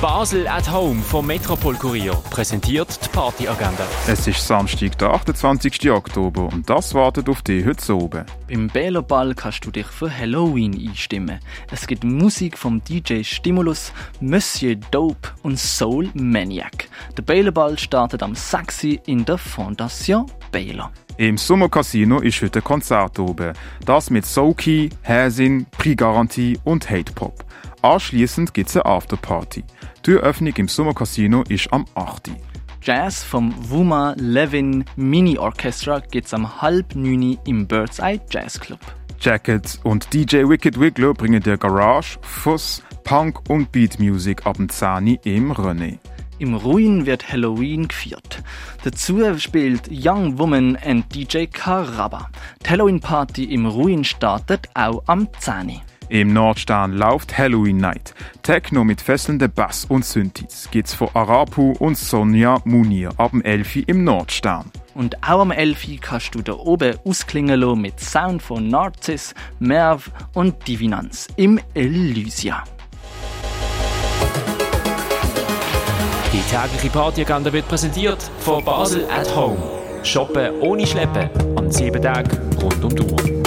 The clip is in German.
Basel at Home vom Metropol Kurier präsentiert die Partyagenda. Es ist Samstag, der 28. Oktober und das wartet auf dich heute oben. Beim Belo Ball kannst du dich für Halloween einstimmen. Es gibt Musik vom DJ Stimulus, Monsieur Dope und Soul Maniac. Der Belo Ball startet am 6. in der Fondation Baylor. Im Sommercasino ist heute ein Konzert oben. Das mit Soulkey, Häsin, Prix-Garantie und Hate Pop. Anschließend gibt es eine Afterparty. Die Eröffnung im Sommercasino ist am 8. Jazz vom Wuma Levin Mini Orchestra gibt's am halb neun im Bird's Eye Jazz Club. Jacket und DJ Wicked Wiggler bringen dir Garage, Fuss, Punk und Beat Music ab dem 10 im René. Im Ruin wird Halloween gefeiert. Dazu spielt Young Woman und DJ Karaba. Die Halloween Party im Ruin startet auch am 10. Im Nordstern läuft Halloween Night. Techno mit fesselnden Bass und Synthes gibt's von Arapu und Sonja Munir ab dem 11 im Nordstern. Und auch am 11 kannst du da oben ausklingen lassen mit Sound von Narcis, Merv und Divinanz im Elysia. Die tägliche Partyagenda wird präsentiert von Basel at Home. Shoppen ohne Schleppen an sieben Tagen rund um die Uhr.